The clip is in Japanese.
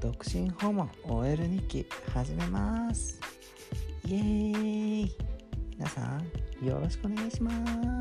独身訪問 OL 日記始めます。イエーイ。皆さんよろしくお願いします。